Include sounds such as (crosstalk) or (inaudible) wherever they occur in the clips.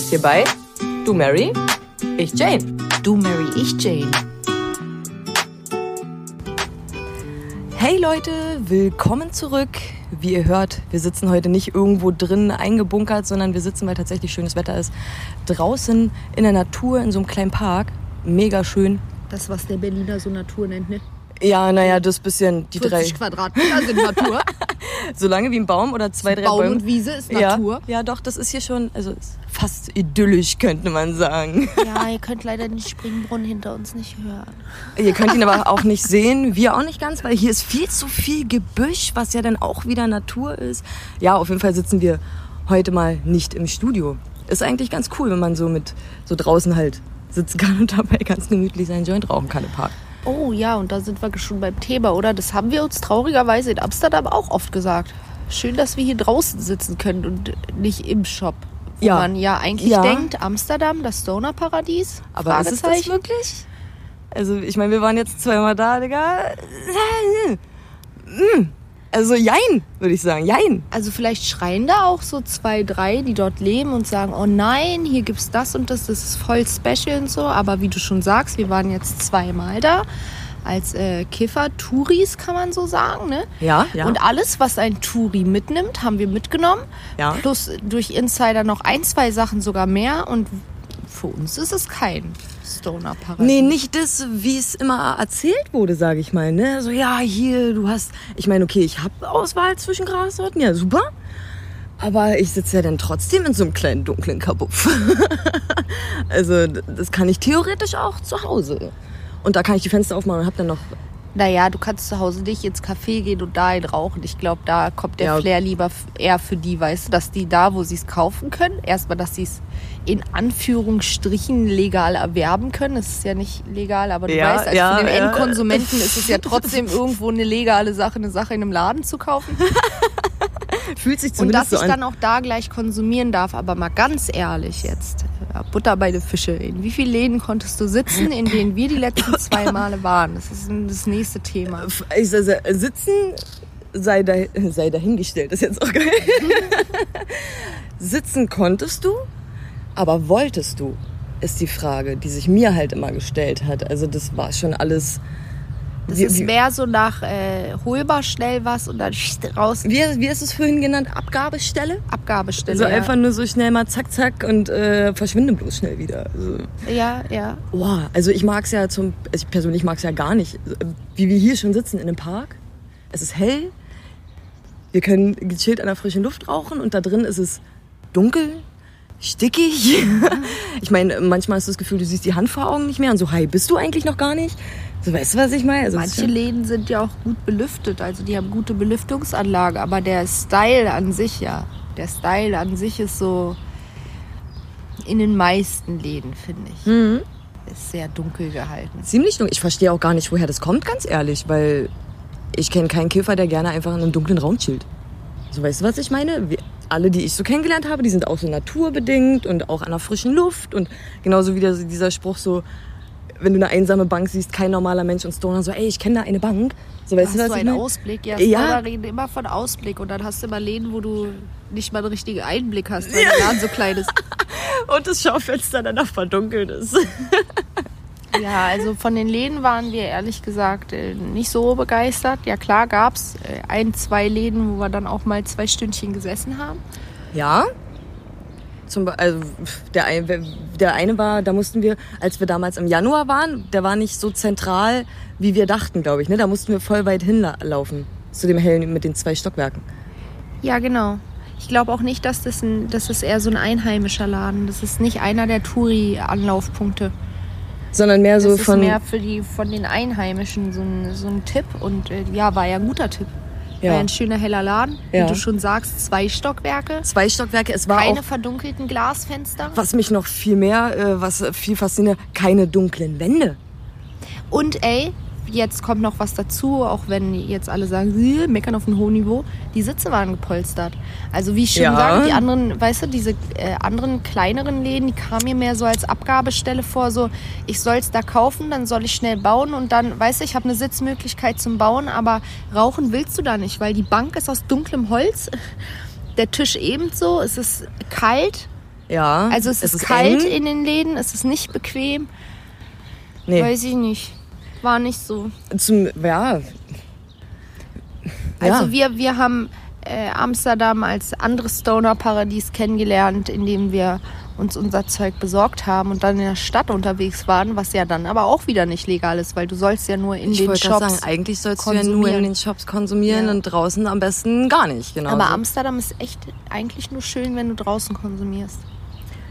bist hier bei Du Mary, ich Jane. Du Mary, ich Jane. Hey Leute, willkommen zurück. Wie ihr hört, wir sitzen heute nicht irgendwo drin eingebunkert, sondern wir sitzen, weil tatsächlich schönes Wetter ist, draußen in der Natur in so einem kleinen Park. Mega schön. Das, was der Berliner so Natur nennt, ne? Ja, naja, das bisschen die 40 drei. Quadratmeter sind Natur. (laughs) So lange wie ein Baum oder zwei, drei Baum Bäume. und Wiese ist ja, Natur. ja, doch, das ist hier schon, also ist fast idyllisch, könnte man sagen. Ja, ihr könnt leider den Springbrunnen hinter uns nicht hören. Ihr könnt ihn aber auch nicht sehen, wir auch nicht ganz, weil hier ist viel zu viel Gebüsch, was ja dann auch wieder Natur ist. Ja, auf jeden Fall sitzen wir heute mal nicht im Studio. Ist eigentlich ganz cool, wenn man so mit so draußen halt sitzen kann und dabei ganz gemütlich seinen Joint rauchen kann im Park. Oh ja, und da sind wir schon beim Thema, oder? Das haben wir uns traurigerweise in Amsterdam auch oft gesagt. Schön, dass wir hier draußen sitzen können und nicht im Shop. Wo Ja. man ja eigentlich Ja. denkt, Amsterdam, das Stoner-Paradies. Aber ist es das wirklich? Also, ich meine, wir waren jetzt zweimal da, Digga. Mm. Also, jein, würde ich sagen. Jein. Also vielleicht schreien da auch so zwei, drei, die dort leben und sagen, oh nein, hier gibt's das und das, das ist voll special und so. Aber wie du schon sagst, wir waren jetzt zweimal da als äh, Kiffer, Touris kann man so sagen, ne? Ja, ja. Und alles, was ein Touri mitnimmt, haben wir mitgenommen. Ja. Plus durch Insider noch ein, zwei Sachen sogar mehr. Und für uns ist es kein Stoner-Paradies. Nee, nicht das, wie es immer erzählt wurde, sage ich mal. Ne? So, ja, hier, du hast. Ich meine, okay, ich habe Auswahl zwischen Grassorten, ja, super. Aber ich sitze ja dann trotzdem in so einem kleinen dunklen Kabuff. (laughs) also, das kann ich theoretisch auch zu Hause. Und da kann ich die Fenster aufmachen und hab dann noch. Naja, du kannst zu Hause nicht ins Café gehen und da einen rauchen. Ich glaube, da kommt der Ja. Flair lieber eher für die, weißt du, dass die da, wo sie es kaufen können, erstmal, dass sie es in Anführungsstrichen legal erwerben können. Es ist ja nicht legal, aber du Ja, weißt, als ja, für den ja. Endkonsumenten ist es ja (laughs) trotzdem irgendwo eine legale Sache, eine Sache in einem Laden zu kaufen. (laughs) Fühlt sich Und zumindest dass so ich an. dann auch da gleich konsumieren darf. Aber mal ganz ehrlich jetzt, Butter bei den Fische. In wie vielen Läden konntest du sitzen, in denen wir die letzten zwei Male waren? Das ist das nächste Thema. Ich, also, sitzen sei, da, sei dahingestellt, ist jetzt auch geil. (laughs) sitzen konntest du, aber wolltest du, ist die Frage, die sich mir halt immer gestellt hat. Also das war schon alles. Das wie, ist mehr so nach äh, holbar schnell was und dann (laughs) raus. wie, wie ist es vorhin genannt? Abgabestelle? Abgabestelle. So ja. einfach nur so schnell mal zack, zack und äh, verschwinde bloß schnell wieder. Also, Ja, ja. Boah, also ich mag es ja zum, also ich persönlich mag es ja gar nicht, wie wir hier schon sitzen in einem Park. Es ist hell, wir können gechillt an der frischen Luft rauchen und da drin ist es dunkel, stickig. (laughs) Ich meine, manchmal hast du das Gefühl, du siehst die Hand vor Augen nicht mehr und so, hi, bist du eigentlich noch gar nicht? So, weißt du, was ich meine? Also, Manche Läden sind ja auch gut belüftet, also die haben gute Belüftungsanlage, aber der Style an sich ja, der Style an sich ist so in den meisten Läden, finde ich, Mhm. ist sehr dunkel gehalten. Ziemlich dunkel. Ich verstehe auch gar nicht, woher das kommt, ganz ehrlich, weil ich kenne keinen Kiffer, der gerne einfach in einem dunklen Raum chillt. So, weißt du, was ich meine? Wir, alle, die ich so kennengelernt habe, die sind auch so naturbedingt und auch an der frischen Luft und genauso wie der, dieser Spruch so, wenn du eine einsame Bank siehst, kein normaler Mensch und Stoner so, ey, ich kenne da eine Bank. So, weißt Hast du, du was ich einen? Ausblick? Ja, Ja. Stoner reden immer von Ausblick und dann hast du immer Läden, wo du nicht mal einen richtigen Einblick hast, weil der Laden so klein ist. (laughs) Und das Schaufenster danach verdunkelt ist. (laughs) Ja, also von den Läden waren wir ehrlich gesagt äh, nicht so begeistert. Ja klar gab's äh, ein, zwei Läden, wo wir dann auch mal zwei Stündchen gesessen haben. Ja. Zum, also der, ein- der eine war, da mussten wir, als wir damals im Januar waren, der war nicht so zentral, wie wir dachten, glaube ich. Ne? Da mussten wir voll weit hinlaufen. Zu dem hellen mit den zwei Stockwerken. Ja, genau. Ich glaube auch nicht, dass das, ein, das ist eher so ein einheimischer Laden. Das ist nicht einer der Touri-Anlaufpunkte. Sondern mehr Das so ist von. mehr für die von den Einheimischen so ein, so ein Tipp. Und äh, ja, war ja ein guter Tipp. Ja ein schöner heller Laden. Ja. Wie du schon sagst, zwei Stockwerke. zwei Stockwerke. Es war Keine auch, verdunkelten Glasfenster. was mich noch viel mehr, äh, was viel fasziniert, keine dunklen Wände. Und ey, jetzt kommt noch was dazu, auch wenn jetzt alle sagen, "Sie meckern auf einem hohen Niveau. Die Sitze waren gepolstert. Also wie ich schon Ja. sage, die anderen, weißt du, diese äh, anderen kleineren Läden, die kamen mir mehr so als Abgabestelle vor, so ich soll es da kaufen, dann soll ich schnell bauen und dann, weißt du, ich habe eine Sitzmöglichkeit zum Bauen, aber rauchen willst du da nicht, weil die Bank ist aus dunklem Holz, (laughs) der Tisch ebenso, es ist kalt Ja. Also es, ist, kalt eng. in den Läden, es ist nicht bequem. Nee. Weiß ich nicht. War nicht so. Zum, ja. Also ja. wir, wir haben äh, Amsterdam als anderes Stoner-Paradies kennengelernt, indem wir uns unser Zeug besorgt haben und dann in der Stadt unterwegs waren, was ja dann aber auch wieder nicht legal ist, weil du sollst ja nur in ich den Shops. sagen, eigentlich sollst du ja nur in konsumieren. den Shops konsumieren Ja. und draußen am besten gar nicht. Genau. aber. Amsterdam ist echt eigentlich nur schön, wenn du draußen konsumierst.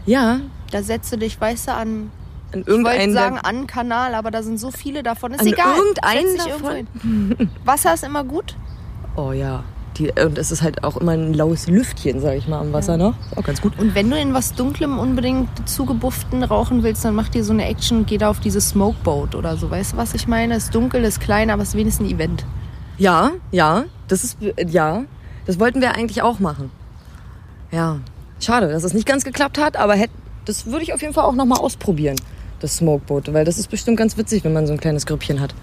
ja, Da setzt du dich, weißt du, an, in ich irgendeinem sagen an Kanal, aber da sind so viele davon. Ist An egal. irgendeinen davon? Wasser ist immer gut. Oh ja. Die, und es ist halt auch immer ein laues Lüftchen, sag ich mal, am Wasser noch. Ist auch ganz gut. Und wenn du in was Dunklem unbedingt zugebufften rauchen willst, dann mach dir so eine Action und geh da auf diese Smokeboat oder so. Weißt du, was ich meine? Ist dunkel, ist klein, aber es ist wenigstens ein Event. Ja, ja, das ist, ja, das wollten wir eigentlich auch machen. Ja, schade, dass es nicht ganz geklappt hat, aber hätt, das würde ich auf jeden Fall auch nochmal ausprobieren, das Smokeboat, weil das ist bestimmt ganz witzig, wenn man so ein kleines Grüppchen hat.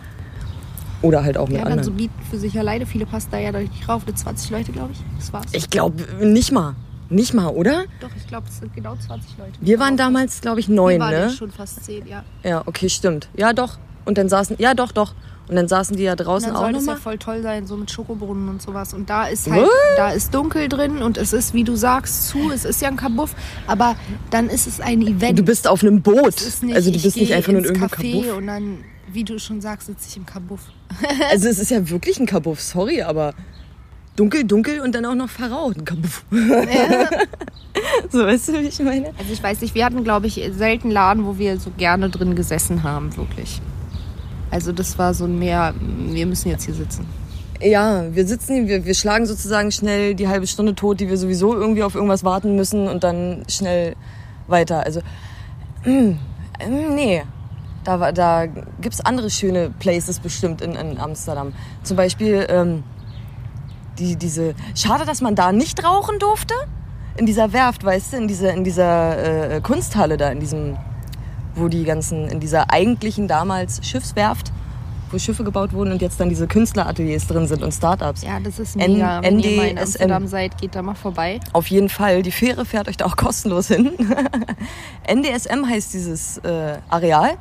Oder halt auch mit Ja, dann so anderen. bieten für sich alleine. Viele passen da ja durch nicht rauf. Mit 20 Leute, glaube ich. Das war's. Ich glaube, nicht mal. Nicht mal, oder? Doch, ich glaube, es sind genau 20 Leute. Wir waren damals, glaube ich, Wir neun, waren ja ne? schon fast 10, ja. Ja, okay, stimmt. Ja, doch. Und dann saßen, ja, doch, doch. Und dann saßen die ja draußen Dann auch soll das ja nochmal. voll toll sein, so mit Schokobrunnen und sowas. Und da ist halt, What? da ist dunkel drin und es ist, wie du sagst, zu. Es ist ja ein Kabuff, aber dann ist es ein Event. Du bist auf einem Boot. Nicht, also du bist nicht einfach nur in irgendeinem Café Kabuff. und dann, wie du schon sagst, sitze ich im Kabuff. (laughs) Also es ist ja wirklich ein Kabuff, sorry, aber dunkel, dunkel und dann auch noch verraucht. Ein Kabuff. (laughs) so, weißt du, wie ich meine? Also ich weiß nicht, wir hatten, glaube ich, selten Laden, wo wir so gerne drin gesessen haben, wirklich. Also das war so ein mehr, wir müssen jetzt hier sitzen. Ja, wir sitzen, wir, wir schlagen sozusagen schnell die halbe Stunde tot, die wir sowieso irgendwie auf irgendwas warten müssen und dann schnell weiter. Also, mm, nee. Da, da gibt es andere schöne Places bestimmt in, in Amsterdam. Zum Beispiel ähm, die, diese. Schade, dass man da nicht rauchen durfte. In dieser Werft, weißt du, in dieser, in dieser äh, Kunsthalle da, in diesem, wo die ganzen, in dieser eigentlichen damals Schiffswerft, wo Schiffe gebaut wurden und jetzt dann diese Künstlerateliers drin sind und Startups. Ja, das ist N- mega. Wenn ihr mal in. Amsterdam seid, geht da mal vorbei. Auf jeden Fall. Die Fähre fährt euch da auch kostenlos hin. (laughs) NDSM heißt dieses äh, Areal.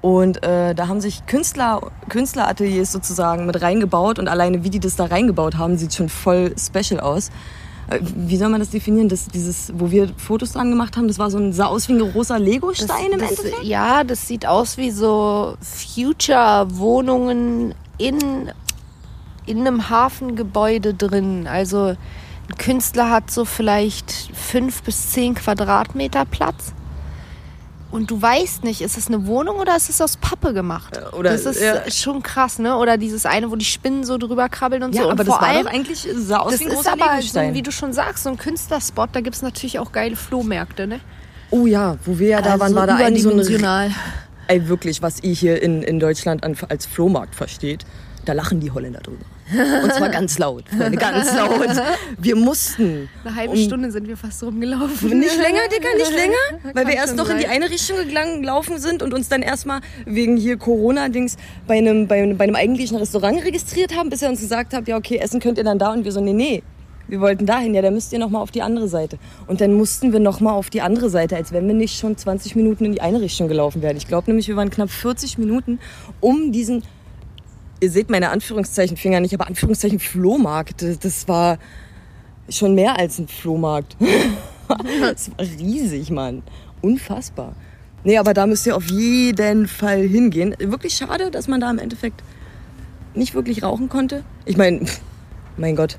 Und äh, da haben sich Künstler, Künstlerateliers sozusagen mit reingebaut. Und alleine wie die das da reingebaut haben, sieht schon voll special aus. Äh, Wie soll man das definieren? Das, dieses, wo wir Fotos dran gemacht haben, das war so ein, sah aus wie ein großer Lego-Stein im das, Endeffekt. Ja, das sieht aus wie so Future-Wohnungen in, in einem Hafengebäude drin. Also ein Künstler hat so vielleicht fünf bis zehn Quadratmeter Platz. Und du weißt nicht, ist es eine Wohnung oder ist es aus Pappe gemacht? Äh, oder- das ist ja. schon krass, ne? Oder dieses eine, wo die Spinnen so drüber krabbeln und Ja, so. Und aber das vor war allem, doch eigentlich, sah aus das wie ein ist aber, so, wie du schon sagst, so ein Künstlerspot. Da gibt es natürlich auch geile Flohmärkte, ne? oh ja, wo wir ja da waren, war da ein so ein. Ey, wirklich, was ihr hier in, in Deutschland an, als Flohmarkt versteht, da lachen die Holländer drüber. Und zwar ganz laut, Freunde, ganz laut. Wir mussten. Eine halbe um- Stunde sind wir fast rumgelaufen. Nicht länger, Dicker, nicht (laughs) länger. Weil wir erst noch in die eine Richtung gelaufen sind und uns dann erstmal wegen hier Corona-Dings bei einem, bei, einem- bei einem eigentlichen Restaurant registriert haben, bis er uns gesagt hat, ja okay, essen könnt ihr dann da. Und wir so, nee, nee, wir wollten dahin, ja, da müsst ihr nochmal auf die andere Seite. Und dann mussten wir nochmal auf die andere Seite, als wenn wir nicht schon 20 Minuten in die eine Richtung gelaufen wären. Ich glaube nämlich, wir waren knapp 40 Minuten um diesen, ihr seht meine Anführungszeichen Finger nicht, aber Anführungszeichen Flohmarkt. Das- war schon mehr als ein Flohmarkt. (laughs) Das war riesig, Mann. Unfassbar. Nee, aber da müsst ihr auf jeden Fall hingehen. Wirklich schade, dass man da im Endeffekt nicht wirklich rauchen konnte. Ich meine, mein Gott,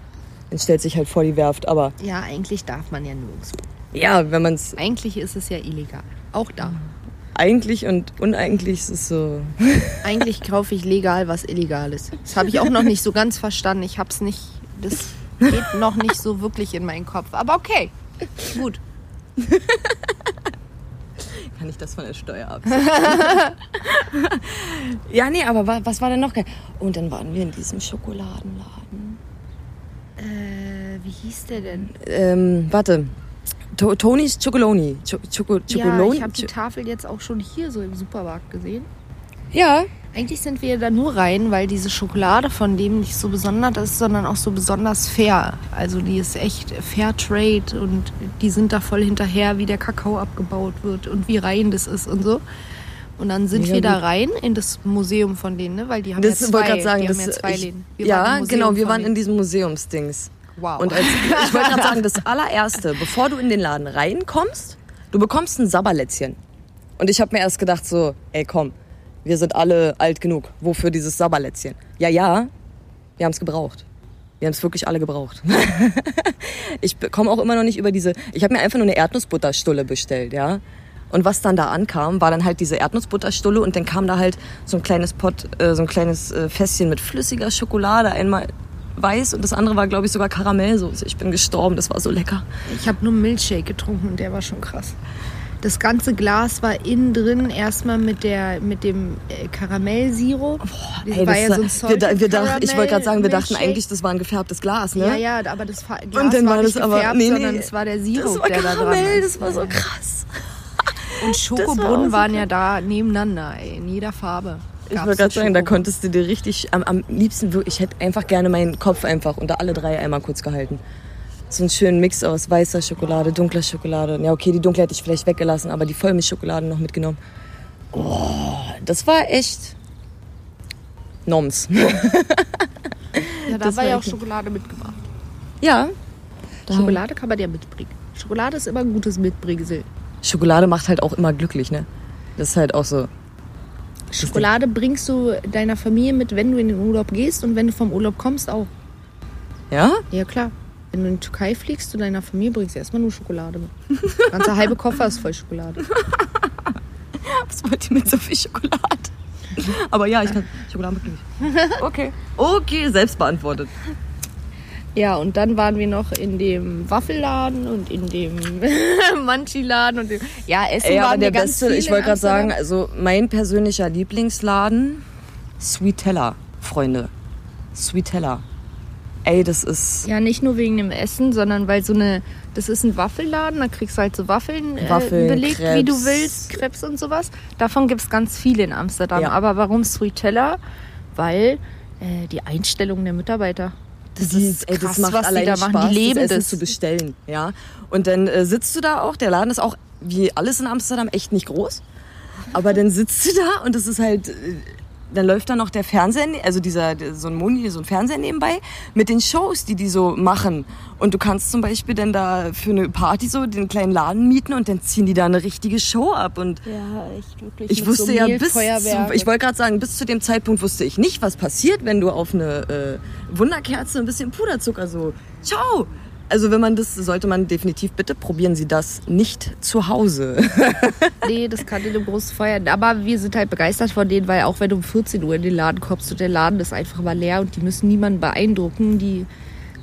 dann stellt sich halt vor die Werft. Aber Ja, eigentlich darf man ja nirgendwo. ja, wenn man es Eigentlich ist es ja illegal. Auch da. Eigentlich und uneigentlich ist es so. (laughs) Eigentlich kaufe ich legal was Illegales. Das habe ich auch noch nicht so ganz verstanden. Ich habe es nicht. Das geht noch nicht so wirklich in meinen Kopf. Aber okay. Gut. (laughs) Kann ich das von der Steuer ab? (laughs) ja, nee, aber wa- was war denn noch? Und dann waren wir in diesem Schokoladenladen. Äh, wie hieß der denn? Ähm, warte. To Tonys Chocoloni. Cho Choco Ja, ich habe die Tafel jetzt auch schon hier so im Supermarkt gesehen. ja, Eigentlich sind wir da nur rein, weil diese Schokolade von dem nicht so besonders ist, sondern auch so besonders fair. Also die ist echt Fair Trade und die sind da voll hinterher, wie der Kakao abgebaut wird und wie rein das ist und so. Und dann sind Mega wir da rein in das Museum von denen, ne? weil die haben Das ja zwei, wollte sagen, die das, haben ja zwei ich, Läden. Wir ja, genau, wir waren in diesem Museumsdings. Wow. Und als, (laughs) ich wollte gerade sagen, das allererste, bevor du in den Laden reinkommst, du bekommst ein Sabberlätzchen. Und ich habe mir erst gedacht so, ey komm, wir sind alle alt genug. Wofür dieses Sabberlätzchen? Ja, ja, wir haben es gebraucht. Wir haben es wirklich alle gebraucht. (laughs) ich komme auch immer noch nicht über diese. Ich habe mir einfach nur eine Erdnussbutterstulle bestellt, ja. Und was dann da ankam, war dann halt diese Erdnussbutterstulle und dann kam da halt so ein kleines Pott, äh, so ein kleines äh, Fässchen mit flüssiger Schokolade, einmal weiß und das andere war, glaube ich, sogar Karamellsoße. Ich bin gestorben, das war so lecker. Ich habe nur einen Milkshake getrunken und der war schon krass. Das ganze Glas war innen drin erstmal mit, der, mit dem äh, Karamellsirup. das Ey, war das ja war- so ein wir, da- wir dachten, ich wollte gerade sagen, wir dachten eigentlich, das war ein gefärbtes Glas, ne? Ja, ja, aber das Glas Und dann war war nicht das aber- gefärbt, nee, nee. sondern es war der Sirup, das war der da dran Karamell, ist. das war so krass. Und (laughs) war Schokobrunnen so waren ja da nebeneinander, ey, in jeder Farbe. Ich wollte gerade sagen, da konntest du dir richtig, am, am liebsten, wirklich- ich hätte einfach gerne meinen Kopf einfach unter alle drei einmal kurz gehalten. So einen schönen Mix aus weißer Schokolade, dunkler Schokolade. Ja, okay, die dunkle hätte ich vielleicht weggelassen, aber die Vollmilchschokolade noch mitgenommen. Oh, das war echt Noms. (laughs) Ja, da das war ja auch Schokolade mitgebracht. ja. Schokolade kann man ja mitbringen. Schokolade ist immer ein gutes Mitbringsel. Schokolade macht halt auch immer glücklich, ne? Das ist halt auch so. Schokolade bringst du deiner Familie mit, wenn du in den Urlaub gehst und wenn du vom Urlaub kommst auch. Ja? Ja, klar. Wenn du in die Türkei fliegst, zu deiner Familie bringst du erstmal nur Schokolade mit. Der ganze halbe Koffer ist voll Schokolade. (laughs) Was wollt ihr mit so viel Schokolade? (laughs) Aber ja, ich kann Schokolade mitnehmen. (laughs) Okay. Okay, selbst beantwortet. Ja, und dann waren wir noch in dem Waffelladen und in dem (laughs) Manchi-Laden und dem. Ja, Essen waren der wir beste, ich wollte gerade sagen, also mein persönlicher Lieblingsladen, Sweet Teller, Freunde. Sweet Teller. Ey, das ist. Ja, nicht nur wegen dem Essen, sondern weil so eine. Das ist ein Waffelladen, da kriegst du halt so Waffeln, Waffeln, äh, belegt, wie du willst, Krebs und sowas. Davon gibt es ganz viele in Amsterdam. Ja. Aber warum Sweet Teller? Weil äh, die Einstellung der Mitarbeiter. Das die, ist ey, krass, das macht was die allein da machen. Spaß, die leben das Essen das. zu bestellen, ja. Und dann äh, sitzt du da auch. Der Laden ist auch wie alles in Amsterdam echt nicht groß, aber dann sitzt du da und es ist halt. Dann läuft da noch der Fernseher, also dieser so ein Moni, so ein Fernseher nebenbei mit den Shows, die die so machen. Und du kannst zum Beispiel dann da für eine Party so den kleinen Laden mieten und dann ziehen die da eine richtige Show ab und Ja, echt wirklich. ich wusste so ja bis zu, ich wollte gerade sagen, bis zu dem Zeitpunkt wusste ich nicht, was passiert, wenn du auf eine äh, Wunderkerze ein bisschen Puderzucker so, ciao. Also wenn man das, sollte man definitiv, bitte probieren Sie das nicht zu Hause. (laughs) Nee, das kann in einem großen Feuer. Aber wir sind halt begeistert von denen, weil auch wenn du um 14 Uhr in den Laden kommst und der Laden ist einfach mal leer und die müssen niemanden beeindrucken, die,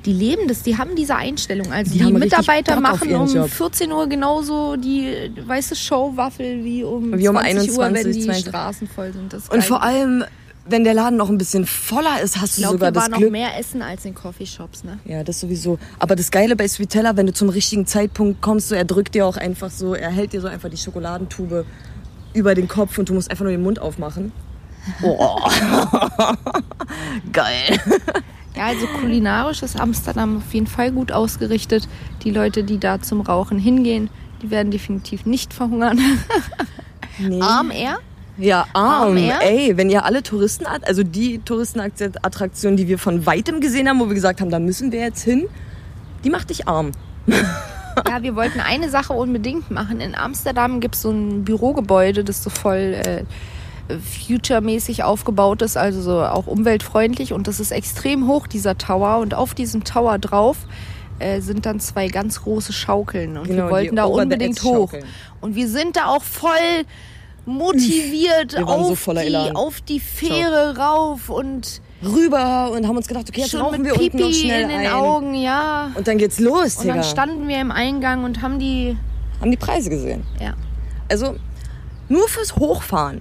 die leben das, die haben diese Einstellung. Also Die die, Mitarbeiter machen um Job. 14 Uhr genauso die weiße Showwaffel wie um, Wie um 20 Uhr, wenn 21, die 20. Straßen voll sind. Und vor allem, wenn der Laden noch ein bisschen voller ist, hast ich du glaube, sogar wir das waren noch Glück. mehr essen als in Coffeeshops, ne? Ja, das sowieso. Aber das Geile bei Sweet Teller, wenn du zum richtigen Zeitpunkt kommst, so er drückt dir auch einfach so, er hält dir so einfach die Schokoladentube über den Kopf und du musst einfach nur den Mund aufmachen. Boah. (laughs) Geil. Ja, also kulinarisch ist Amsterdam auf jeden Fall gut ausgerichtet. Die Leute, die da zum Rauchen hingehen, die werden definitiv nicht verhungern. (laughs) Nee. Arm eher? Ja, arm. Ey, wenn ihr alle Touristen, also die Touristenattraktionen, die wir von weitem gesehen haben, wo wir gesagt haben, da müssen wir jetzt hin, die macht dich arm. (laughs) Ja, wir wollten eine Sache unbedingt machen. In Amsterdam gibt es so ein Bürogebäude, das so voll äh, future-mäßig aufgebaut ist, also so auch umweltfreundlich. Und das ist extrem hoch, dieser Tower. Und auf diesem Tower drauf äh, sind dann zwei ganz große Schaukeln. Und Genau, wir wollten da unbedingt hoch. Und wir sind da auch voll motiviert so auf, voller die, auf die Fähre rauf und Rüber und haben uns gedacht, okay, jetzt schon rauchen wir unten noch Pipi schnell in den ein. Augen, ja. Und dann geht's los, Und Digga. dann standen wir im Eingang und haben die, haben die Preise gesehen. ja. Also nur fürs Hochfahren.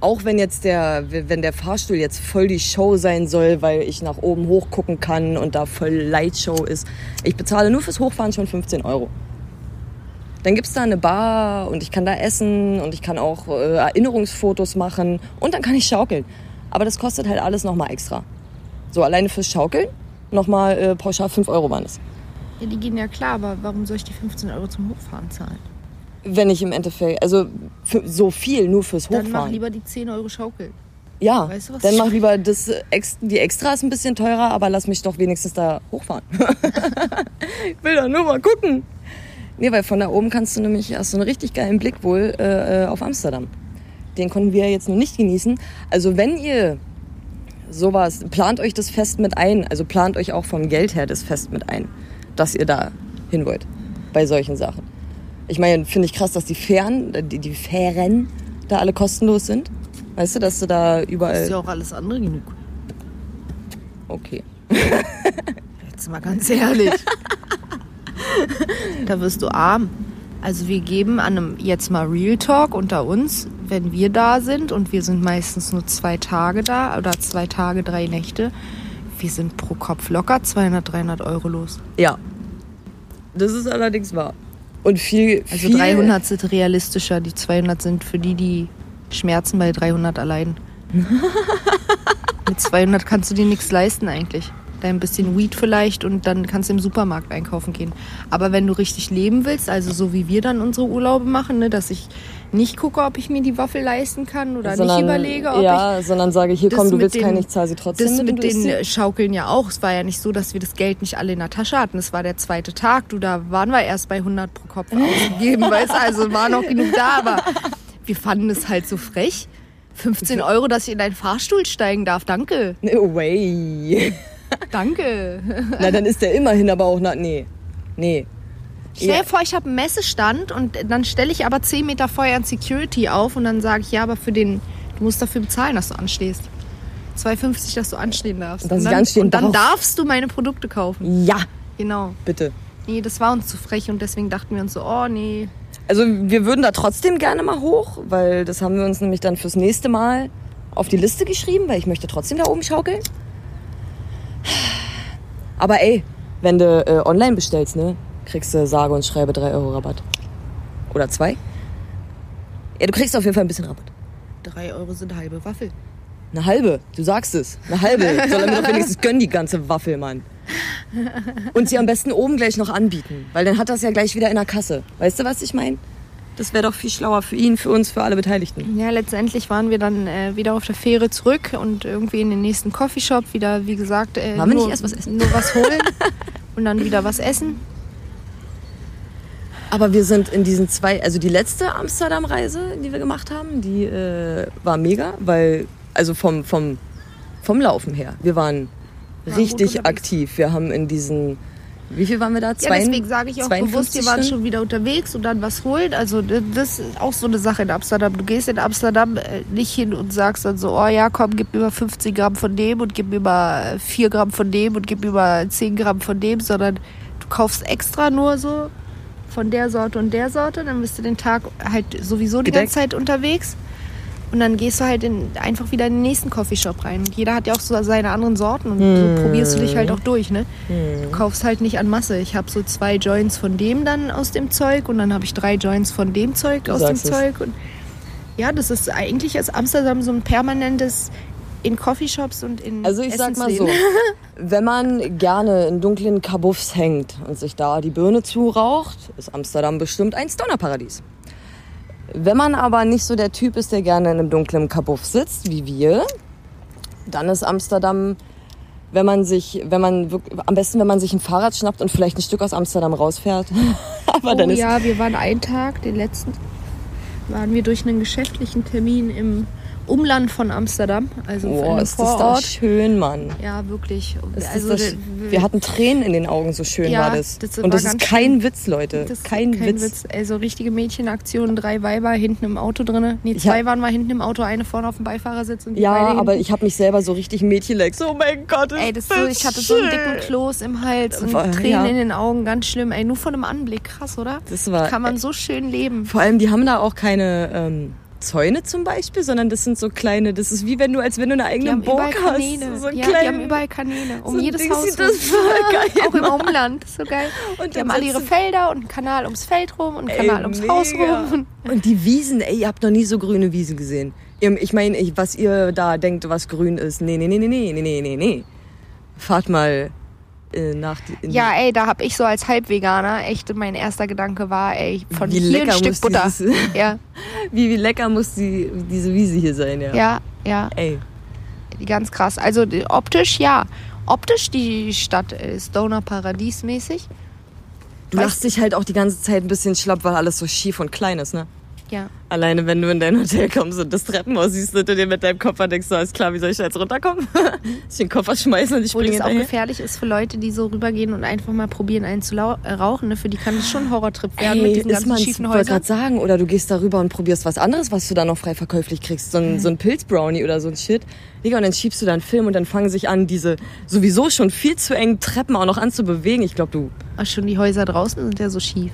Auch wenn jetzt der, wenn der Fahrstuhl jetzt voll die Show sein soll, weil ich nach oben hochgucken kann und da voll Lightshow ist. Ich bezahle nur fürs Hochfahren schon 15 Euro. Dann gibt's da eine Bar und ich kann da essen und ich kann auch äh, Erinnerungsfotos machen und dann kann ich schaukeln. Aber das kostet halt alles nochmal extra. So alleine fürs Schaukeln nochmal äh, pauschal 5 Euro waren es. Ja, die gehen ja klar, aber warum soll ich die 15 Euro zum Hochfahren zahlen? Wenn ich im Endeffekt, also für so viel nur fürs Dann mach Hochfahren. lieber die 10 Euro Schaukel. ja, Weißt du, dann mach lieber das die Extra ist ein bisschen teurer, aber lass mich doch wenigstens da hochfahren. (laughs) ich will doch nur mal gucken. Nee, weil von da oben kannst du nämlich, hast du einen richtig geilen Blick wohl äh, äh, auf Amsterdam. Den konnten wir jetzt noch nicht genießen. Also wenn ihr sowas, plant euch das Fest mit ein. Also plant euch auch vom Geld her das Fest mit ein, dass ihr da hin wollt. Bei solchen Sachen. Ich meine, finde ich krass, dass die Fähren, die, die Fähren da alle kostenlos sind. Weißt du, dass du da überall. Ist ja auch alles andere genug. Okay. (laughs) Jetzt mal ganz ehrlich. (laughs) da wirst du arm. Also wir geben an einem, jetzt mal Real Talk unter uns, wenn wir da sind und wir sind meistens nur zwei Tage da oder zwei Tage, drei Nächte, wir sind pro Kopf locker 200, 300 Euro los. Ja. Das ist allerdings wahr. Und viel. Also viel, 300 sind realistischer, die 200 sind für die, die schmerzen bei 300 allein. (laughs) Mit 200 kannst du dir nichts leisten eigentlich. Dein bisschen Weed vielleicht und dann kannst du im Supermarkt einkaufen gehen. Aber wenn du richtig leben willst, also so wie wir dann unsere Urlaube machen, ne, dass ich nicht gucke, ob ich mir die Waffel leisten kann oder sondern, nicht überlege, ob Ja, sondern sage, hier komm, du willst den- keine, ich zahle sie ich trotzdem. das mit den. Schaukeln ja auch. Es war ja nicht so, dass wir das Geld nicht alle in der Tasche hatten. Es war der zweite Tag. Du, da waren wir erst bei 100 pro Kopf (laughs) ausgegeben, weißt du, also war noch genug da, aber wir fanden es halt so frech. 15 Euro, dass ich in einen Fahrstuhl steigen darf. Danke. No way. (laughs) Danke. Na, dann ist der immerhin aber auch, na, nee. Nee. Stell dir vor, ich habe einen Messestand und dann stelle ich aber 10 Meter vorher ein Security auf und dann sage ich, ja, aber für den, du musst dafür bezahlen, dass du anstehst. 2,50, dass du anstehen darfst. Und ich dann, und dann darf. darfst du meine Produkte kaufen. Ja, Genau. bitte. Nee, das war uns zu frech und deswegen dachten wir uns so, oh nee. Also wir würden da trotzdem gerne mal hoch, weil das haben wir uns nämlich dann fürs nächste Mal auf die Liste geschrieben, weil ich möchte trotzdem da oben schaukeln. Aber ey, wenn du äh, online bestellst, ne, kriegst du sage und schreibe 3 Euro Rabatt. Oder zwei? Ja, du kriegst auf jeden Fall ein bisschen Rabatt. 3 Euro sind halbe Waffel. Eine halbe, du sagst es. Eine halbe. (laughs) Soll er mir doch wenigstens gönnen, die ganze Waffel, Mann. Und sie am besten oben gleich noch anbieten, weil dann hat das ja gleich wieder in der Kasse. Weißt du, was ich meine? Das wäre doch viel schlauer für ihn, für uns, für alle Beteiligten. Ja, letztendlich waren wir dann äh, wieder auf der Fähre zurück und irgendwie in den nächsten Coffeeshop wieder, wie gesagt, äh, Wollen wir nicht nur, erst was essen? nur was holen (laughs) und dann wieder was essen. Aber wir sind in diesen zwei, also die letzte Amsterdam-Reise, die wir gemacht haben, die äh, war mega, weil, also vom, vom, vom Laufen her, wir waren gut richtig aktiv. Wir haben in diesen, wie viel waren wir da? Ja, Zwei- deswegen sage ich auch 52 bewusst, wir waren schon wieder unterwegs und dann was holen. Also das ist auch so eine Sache in Amsterdam. Du gehst in Amsterdam äh, nicht hin und sagst dann so, oh ja, komm, gib mir mal 50 Gramm von dem und gib mir mal 4 Gramm von dem und gib mir mal 10 Gramm von dem, sondern du kaufst extra nur so von der Sorte und der Sorte. Dann bist du den Tag halt sowieso die Gedeckt. ganze Zeit unterwegs. Und dann gehst du halt in, einfach wieder in den nächsten Coffeeshop rein. Jeder hat ja auch so seine anderen Sorten und so probierst du dich halt auch durch, ne? Du kaufst halt nicht an Masse. Ich habe so zwei Joints von dem dann aus dem Zeug und dann habe ich drei Joints von dem Zeug Du aus dem es. Zeug. Und ja, das ist eigentlich ist Amsterdam so ein permanentes in Coffeeshops und in Also ich sag mal so, (laughs) wenn man gerne in dunklen Kabuffs hängt und sich da die Birne zuraucht, ist Amsterdam bestimmt ein Stonerparadies. Wenn man aber nicht so der Typ ist, der gerne in einem dunklen Kabuff sitzt, wie wir, dann ist Amsterdam, wenn man sich, wenn man am besten, wenn man sich ein Fahrrad schnappt und vielleicht ein Stück aus Amsterdam rausfährt. (laughs) aber Oh dann ist ja, wir waren einen Tag, den letzten, waren wir durch einen geschäftlichen Termin im Umland von Amsterdam, also einem ist das da Vorort. schön, Mann. Ja, wirklich. Ist also das wir hatten Tränen in den Augen, so schön Ja, war das. das und war das ist kein schön. Witz, Leute. Das ist kein, Witz. Also richtige Mädchenaktion, drei Weiber hinten im Auto drin. Nee, zwei hab- waren mal hinten im Auto, eine vorne auf dem Beifahrersitz und die Ja, aber hinten. ich habe mich selber so richtig mädchenleck. So, oh mein Gott, ist Ey, das so, das ich hatte so einen dicken Kloß im Hals und Voll, Tränen ja. in den Augen, ganz schlimm. Ey, nur von dem Anblick, krass, oder? Das war, Kann man so schön leben. vor allem, die haben da auch keine, ähm, Zäune zum Beispiel, sondern das sind so kleine, das ist wie wenn du, als wenn du eine eigene Burg hast. Kanäle. So ja, kleine, die haben überall Kanäle. Um so jedes Ding Haus. Das voll (laughs) geil auch im Umland. Das ist so geil. Und die haben alle ihre Felder und einen Kanal ums Feld rum und einen Kanal ey, ums mega. Haus rum. Und die Wiesen, ey, ihr habt noch nie so grüne Wiesen gesehen. Ich meine, was ihr da denkt, was grün ist. Nee, nee, nee, nee, nee, nee, nee, nee. Fahrt mal äh, nach Ja, ey, da hab ich so als Halbveganer echt mein erster Gedanke war, ey, von Wie hier ein Stück Butter. dieses- Ja, (laughs) wie, wie lecker muss die, diese Wiese hier sein, ja. ja, ja, Ey, ganz krass. Also optisch, ja. Optisch die Stadt äh, Stoner Paradies mäßig. du lachst dich halt auch die ganze Zeit ein bisschen schlapp, weil alles so schief und klein ist, ne? Ja. Alleine, wenn du in dein Hotel kommst und das Treppenhaus siehst und du dir mit deinem Koffer denkst, alles klar, wie soll ich da jetzt runterkommen? (laughs) ich den Koffer schmeißen und ich springe das auch hinterher. gefährlich ist für Leute, die so rübergehen und einfach mal probieren, einen zu äh, rauchen. Ne? Für die kann das schon ein Horrortrip werden mit diesen ganzen schiefen wollte Häusern. gerade sagen, oder du gehst darüber und probierst was anderes, was du da noch frei verkäuflich kriegst. So ein, so ein Pilzbrownie oder so ein Shit. Digga, und dann schiebst du da einen Film und dann fangen sich an, diese sowieso schon viel zu engen Treppen auch noch an zu bewegen. Ich glaube, du, Ach, schon die Häuser draußen sind ja so schief.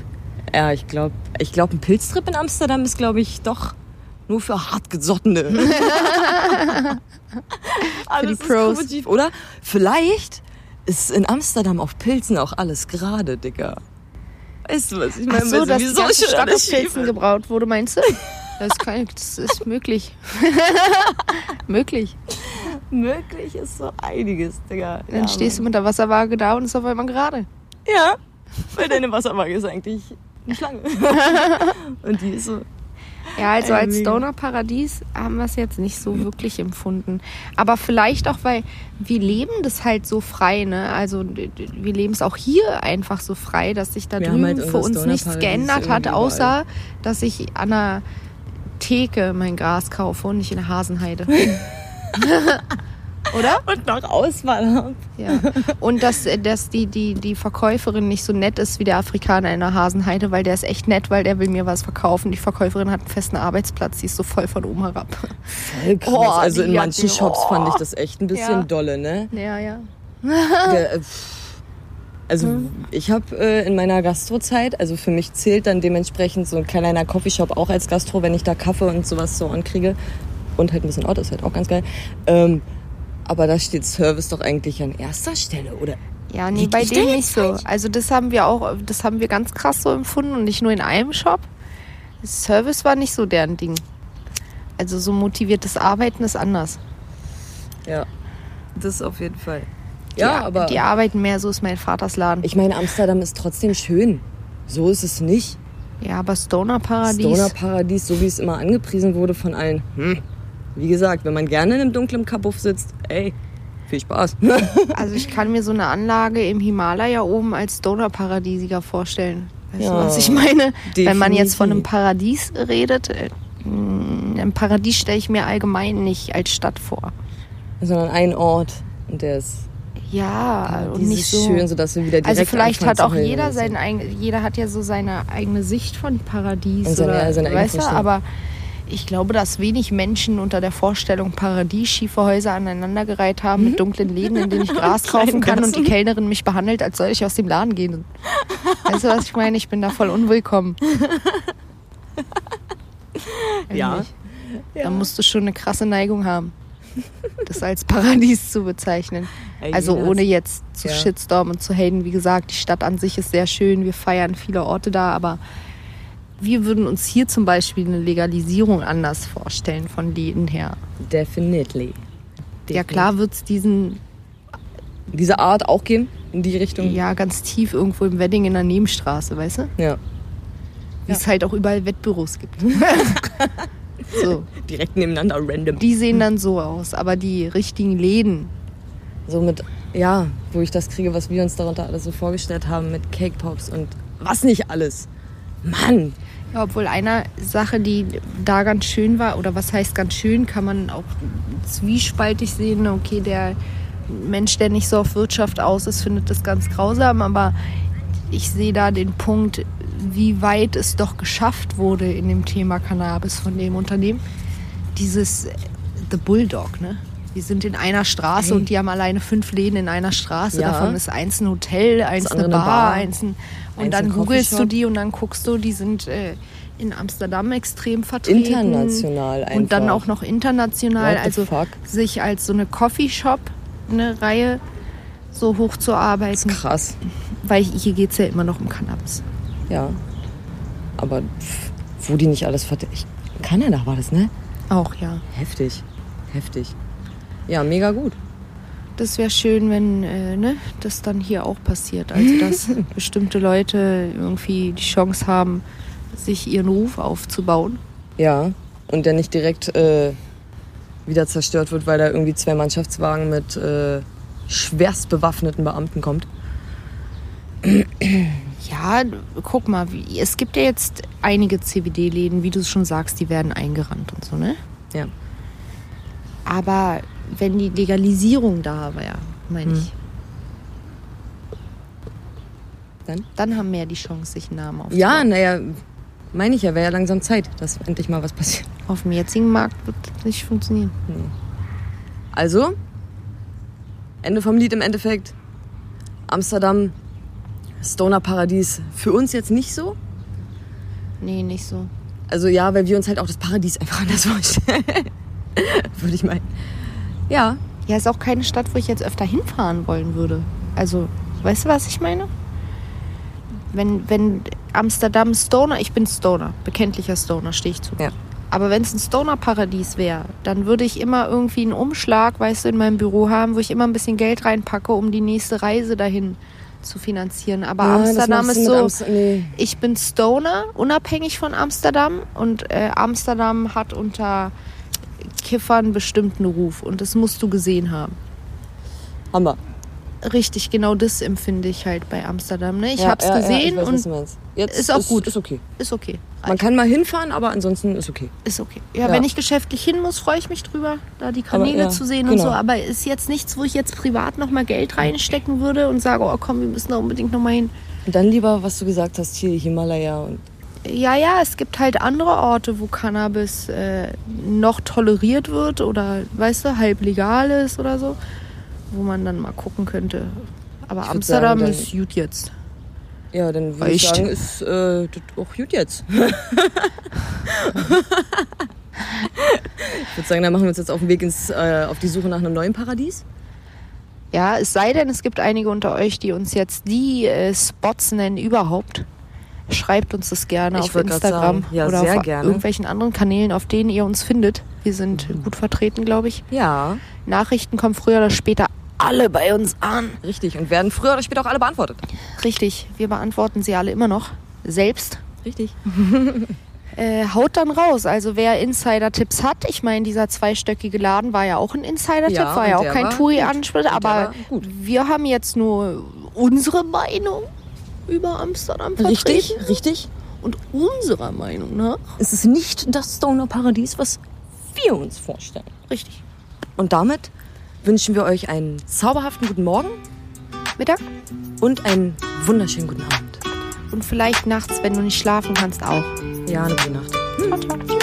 Ja, ich glaube, ich glaube, ein Pilztrip in Amsterdam ist, glaube ich, doch nur für hartgesottene. (laughs) alles die Pros. Schief, oder? Vielleicht ist in Amsterdam auf Pilzen auch alles gerade, Digga. Weißt du, was ich meine? Ach so, dass die ganze Stadt auf Pilzen gebraut wurde, meinst du? Das, kann, das ist möglich. (laughs) möglich. Möglich ist so einiges, Digga. Dann ja, stehst du mit der Wasserwaage da und ist auf einmal gerade. Ja, weil deine Wasserwaage ist eigentlich eine Schlange. (laughs) Und die ist so. Ja, also Ey, als. Stoner-Paradies haben wir es jetzt nicht so wirklich empfunden. Aber vielleicht auch, weil wir leben das halt so frei, ne? Also wir leben es auch hier einfach so frei, dass sich da Wir drüben halt für uns nichts geändert hat, außer dass ich an der Theke mein Gras kaufe und nicht in der Hasenheide. (laughs) (laughs) Oder? Und noch Auswahl haben. Ja. Und dass, äh, dass die, die, die Verkäuferin nicht so nett ist wie der Afrikaner in der Hasenheide, weil der ist echt nett, weil der will mir was verkaufen. Die Verkäuferin hat einen festen Arbeitsplatz, die ist so voll von oben herab. Voll krass. Oh, also in manchen den- Shops oh. fand ich das echt ein bisschen Ja. dolle, ne? Ja, ja. Der, äh, also ich habe äh, in meiner Gastrozeit, also für mich zählt dann dementsprechend so ein kleiner Coffeeshop auch als Gastro, wenn ich da Kaffee und sowas so ankriege. Und halt ein bisschen Auto ist halt auch ganz geil. Ähm, aber da steht Service doch eigentlich an erster Stelle, oder? Ja, nee, Lieg bei denen nicht so. falsch? Also das haben wir auch, das haben wir ganz krass so empfunden und nicht nur in einem Shop. Service war nicht so deren Ding. Also so motiviertes Arbeiten ist anders. Ja, das auf jeden Fall. Die, Ja, aber die arbeiten mehr, so ist mein Vaters Laden. ich meine, Amsterdam ist trotzdem schön. So ist es nicht. ja, aber Stoner Paradies. Stoner Paradies, so wie es immer angepriesen wurde von allen. Hm. Wie gesagt, wenn man gerne in einem dunklen Kabuff sitzt, ey, viel Spaß. (laughs) Also ich kann mir so eine Anlage im Himalaya oben als Stoner Paradiesiger vorstellen. Weißt du, Ja, was ich meine? Wenn man jetzt von einem definitiv. Paradies redet, äh, mh, ein Paradies stelle ich mir allgemein nicht als Stadt vor. Sondern ein Ort. Und der ist Ja, und dieses nicht so. schön, sodass wir wieder direkt Also vielleicht hat auch jeder sein jeder hat ja so seine eigene Sicht von Paradies Und seine- oder seine weißt du, aber ich glaube, dass wenig Menschen unter der Vorstellung Paradies schiefe Häuser aneinandergereiht haben mit dunklen Läden, in denen ich Gras (laughs) kaufen kann und die. Kellnerin mich behandelt, als soll ich aus dem Laden gehen. Weißt du, was ich meine? Ich bin da voll unwillkommen. (laughs) Ja. Ehrlich. Da musst du schon eine krasse Neigung haben, das als Paradies zu bezeichnen. Also ohne jetzt zu Ja. shitstormen und zu haten. Wie gesagt, die Stadt an sich ist sehr schön. Wir feiern viele Orte da, aber wir würden uns hier zum Beispiel eine Legalisierung anders vorstellen von Läden her. Definitely. Ja klar wird es diesen, Diese Art auch gehen in die Richtung. ja ganz tief irgendwo im Wedding in der Nebenstraße, weißt du? Ja. Wie es halt auch überall Wettbüros gibt. (laughs) so, Direkt nebeneinander, random. die sehen dann so aus, aber die richtigen Läden, So mit, ja, wo ich das kriege, was wir uns darunter alles so vorgestellt haben mit Cake Pops und was nicht alles. Mann! Ja, obwohl eine Sache, die da ganz schön war, oder was heißt ganz schön, kann man auch zwiespaltig sehen. Okay, der Mensch, der nicht so auf Wirtschaft aus ist, findet das ganz grausam, aber ich sehe da den Punkt, wie weit es doch geschafft wurde in dem Thema Cannabis von dem Unternehmen. Dieses The Bulldog, ne? Die sind in einer Straße Ey. und die haben alleine fünf Läden in einer Straße. Ja. Davon ist eins ein Hotel, eins eine Bar, Bar, eins ein. Und eins dann googelst du die und dann guckst du, die sind, äh, in Amsterdam extrem vertreten. International einfach. Und dann auch noch international. Also fuck? sich als so eine Coffeeshop, eine Reihe so hochzuarbeiten. Krass. Weil hier geht es ja immer noch um Cannabis. Ja. Aber wo die nicht alles vertreten. Kanada war das, ne? Auch ja. Heftig. Heftig. Ja, mega gut. Das wäre schön, wenn äh, ne, das dann hier auch passiert. Also dass (laughs) bestimmte Leute irgendwie die Chance haben, sich ihren Ruf aufzubauen. Ja. Und der nicht direkt äh, wieder zerstört wird, weil da irgendwie zwei Mannschaftswagen mit äh, schwerst bewaffneten Beamten kommt. Ja, guck mal, wie, es gibt ja jetzt einige CBD-Läden, wie du es schon sagst, die werden eingerannt und so, ne? Ja. Aber wenn die Legalisierung da wäre, meine Hm. ich, Dann? dann haben mehr die Chance, sich einen Namen aufzubauen. Ja, naja, meine ich ja, wäre ja langsam Zeit, dass endlich mal was passiert. Auf dem jetzigen Markt wird das nicht funktionieren. Also, Ende vom Lied im Endeffekt. Amsterdam, Stoner Paradies. Für uns jetzt nicht so. Nee, nicht so. Also ja, weil wir uns halt auch das Paradies einfach anders vorstellen. (laughs) Würde ich meinen. Ja, Ja, ist auch keine Stadt, wo ich jetzt öfter hinfahren wollen würde. Also, weißt du, was ich meine? Wenn, wenn Amsterdam Stoner, ich bin Stoner, bekenntlicher Stoner, stehe ich zu. Ja. Aber wenn es ein Stoner-Paradies wäre, dann würde ich immer irgendwie einen Umschlag, weißt du, in meinem Büro haben, wo ich immer ein bisschen Geld reinpacke, um die nächste Reise dahin zu finanzieren. Aber Ja, Amsterdam ist so, Amst- nee. ich bin Stoner, unabhängig von Amsterdam. Und äh, Amsterdam hat unter Kiffern bestimmten Ruf. Und das musst du gesehen haben. Hammer. Richtig, genau das empfinde ich halt bei Amsterdam. Ne? Ich Ja, hab's ja, ja, gesehen ich weiß, und. Jetzt ist auch gut. Ist okay. ist okay. Man kann mal hinfahren, aber ansonsten ist okay. Ist okay. Ja, Ja. wenn ich geschäftlich hin muss, freue ich mich drüber, da die Kanäle ja, zu sehen und genau. so. Aber ist jetzt nichts, wo ich jetzt privat nochmal Geld reinstecken würde und sage, oh komm, wir müssen da unbedingt nochmal hin. Und dann lieber, was du gesagt hast, hier Himalaya und Ja, ja, es gibt halt andere Orte, wo Cannabis äh, noch toleriert wird oder, weißt du, halb legal ist oder so, wo man dann mal gucken könnte. Aber Amsterdam sagen, dann- ist gut jetzt. ja, dann würde ich sagen, ist äh, auch gut jetzt. (laughs) ich würde sagen, dann machen wir uns jetzt auf den Weg ins, äh, auf die Suche nach einem neuen Paradies. Ja, es sei denn, es gibt einige unter euch, die uns jetzt die äh, Spots nennen überhaupt. Schreibt uns das gerne Ich auf Instagram sagen, ja, oder auf gerne. irgendwelchen anderen Kanälen, auf denen ihr uns findet. Wir sind gut vertreten, glaube ich. Ja, Nachrichten kommen früher oder später alle bei uns an. richtig. Und werden früher oder später auch alle beantwortet. Richtig, wir beantworten sie alle immer noch selbst. Richtig. (laughs) (laughs) Äh, haut dann raus. Also wer Insider-Tipps hat, ich meine, dieser zweistöckige Laden war ja auch ein Insider-Tipp, Ja, war ja auch kein der aber wir haben jetzt nur unsere Meinung über Amsterdam vertreten. Richtig, richtig. Und unserer Meinung nach, Es ist nicht das Stoner Paradies, was wir uns vorstellen. richtig, Und damit wünschen wir euch einen zauberhaften guten Morgen Mittag und einen wunderschönen guten Abend. und vielleicht nachts, wenn du nicht schlafen kannst, auch. Ja, eine gute Nacht. Ciao, ciao.